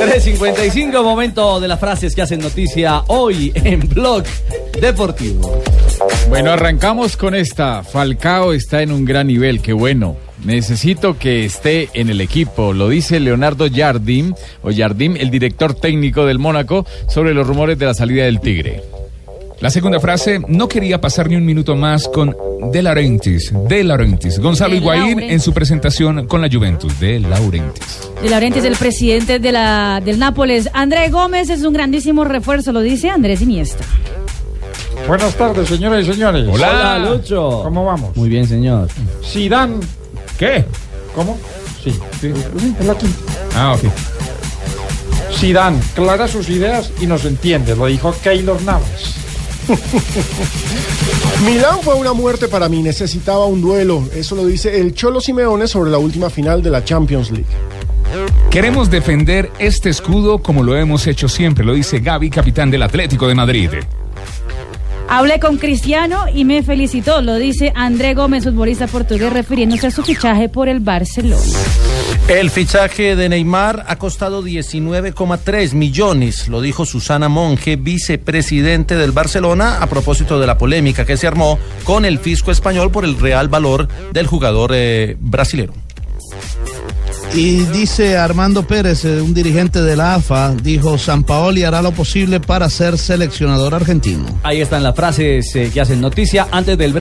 3.55, momento de las frases que hacen noticia hoy en Blog Deportivo. Bueno, arrancamos con esta. Falcao está en un gran nivel, qué bueno. Necesito que esté en el equipo, lo dice Leonardo Jardim, o Jardim, el director técnico del Mónaco, sobre los rumores de la salida del Tigre. La segunda frase, no quería pasar ni un minuto más con De Laurentiis. De Laurentiis. Gonzalo De Higuaín Laurentiis. en su presentación con la Juventus. De Laurentiis. De Laurentiis, el presidente de la, del Nápoles. André Gómez es un grandísimo refuerzo, lo dice Andrés Iniesta. Buenas tardes, señoras y señores. Hola, Lucho. ¿Cómo vamos? Muy bien, señor. Zidane. ¿Qué? ¿Cómo? Sí. sí, Es la quinta. Ah, ok. Zidane, clara sus ideas y nos entiende. Lo dijo Keylor Navas. Milán fue una muerte para mí, necesitaba un duelo. Eso lo dice el Cholo Simeone sobre la última final de la Champions League. Queremos defender este escudo como lo hemos hecho siempre, lo dice Gaby, capitán del Atlético de Madrid. Hablé con Cristiano y me felicitó, lo dice André Gómez, futbolista portugués, refiriéndose a su fichaje por el Barcelona. El fichaje de Neymar ha costado 19,3 millones, lo dijo Susana Monge, vicepresidente del Barcelona, a propósito de la polémica que se armó con el fisco español por el real valor del jugador eh, brasilero. Y dice Armando Pérez, eh, un dirigente de la AFA, dijo, San Paoli hará lo posible para ser seleccionador argentino. Ahí están las frases eh, que hacen noticia antes del